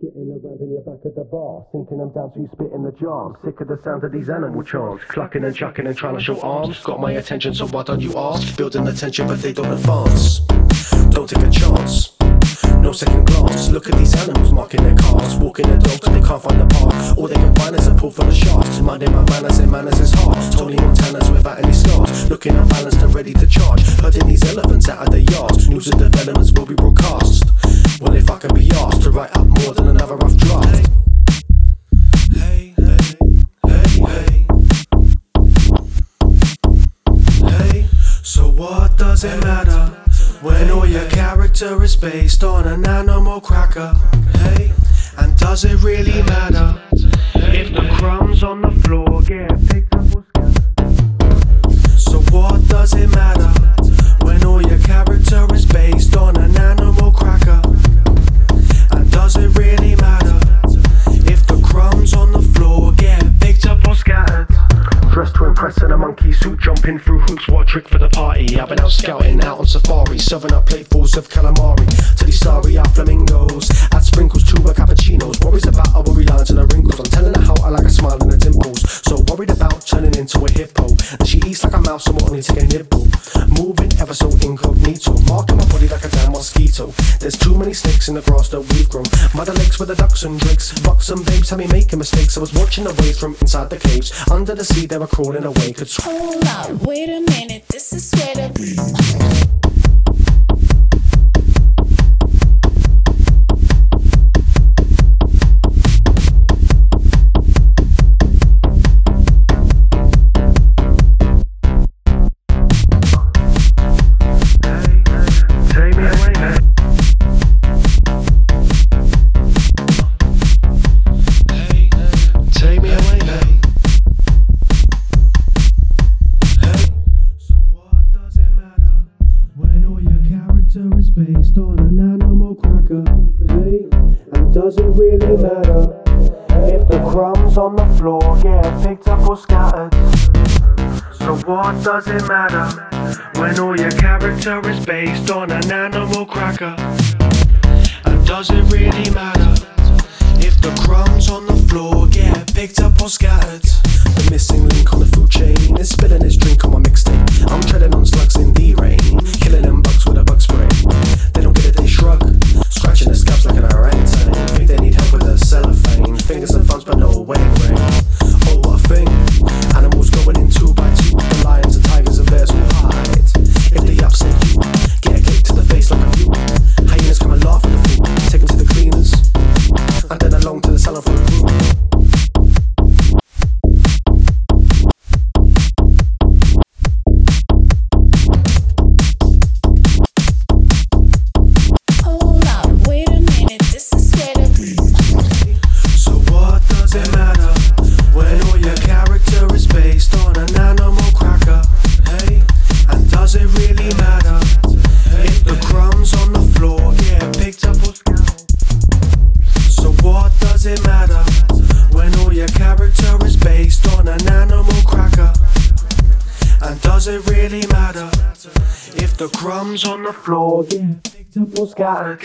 Getting around in your back of the bar, sinking them down so you spit in the jar. Sick of the sound of these animal chants, clucking and chucking and trying to show arms. Got my attention, so why don't you ask? Building the tension, but they don't advance. Don't take a chance. No second glance. Look at these animals marking their cars, walking their dogs, they can't find the path. All they can find is a pool full of shafts. Minding my manners and manners is hard. Tony Montana's without any scars, looking unbalanced and ready to charge. Herding these elephants out of their yards. News and developments will be broadcast. Well, if I can be asked to write up more than another rough draft. Hey, hey, hey, hey. Hey, so what does it matter when all your character is based on an animal cracker? Hey, and does it really matter if the crumbs on the floor get picked monkey suit, jumping through hoops, what a trick for the party? I've been out scouting, out on safari, serving up platefuls of calamari to these starry eyed flamingos. Add sprinkles to her cappuccinos, worries about her worry lines and her wrinkles. I'm telling her how I like a smile and her dimples. So worried about turning into a hippo. Eats like a mouse won't need to a nibble. Moving ever so incognito, marking my body like a damn mosquito. There's too many snakes in the grass that we've grown. Mother lakes with the ducks and drakes, bucks and babes had me making mistakes. I was watching the waves from inside the caves. Under the sea, they were crawling away. Could Hold up, wait a minute, this is where the based on an animal cracker? Hey, and does it really matter if the crumbs on the floor get picked up or scattered? So what does it matter when all your character is based on an animal cracker? And does it really matter if the crumbs on the floor get picked up or scattered? What does it matter when all your character is based on an animal cracker? And does it really matter if the crumbs on the floor get picked up or scattered?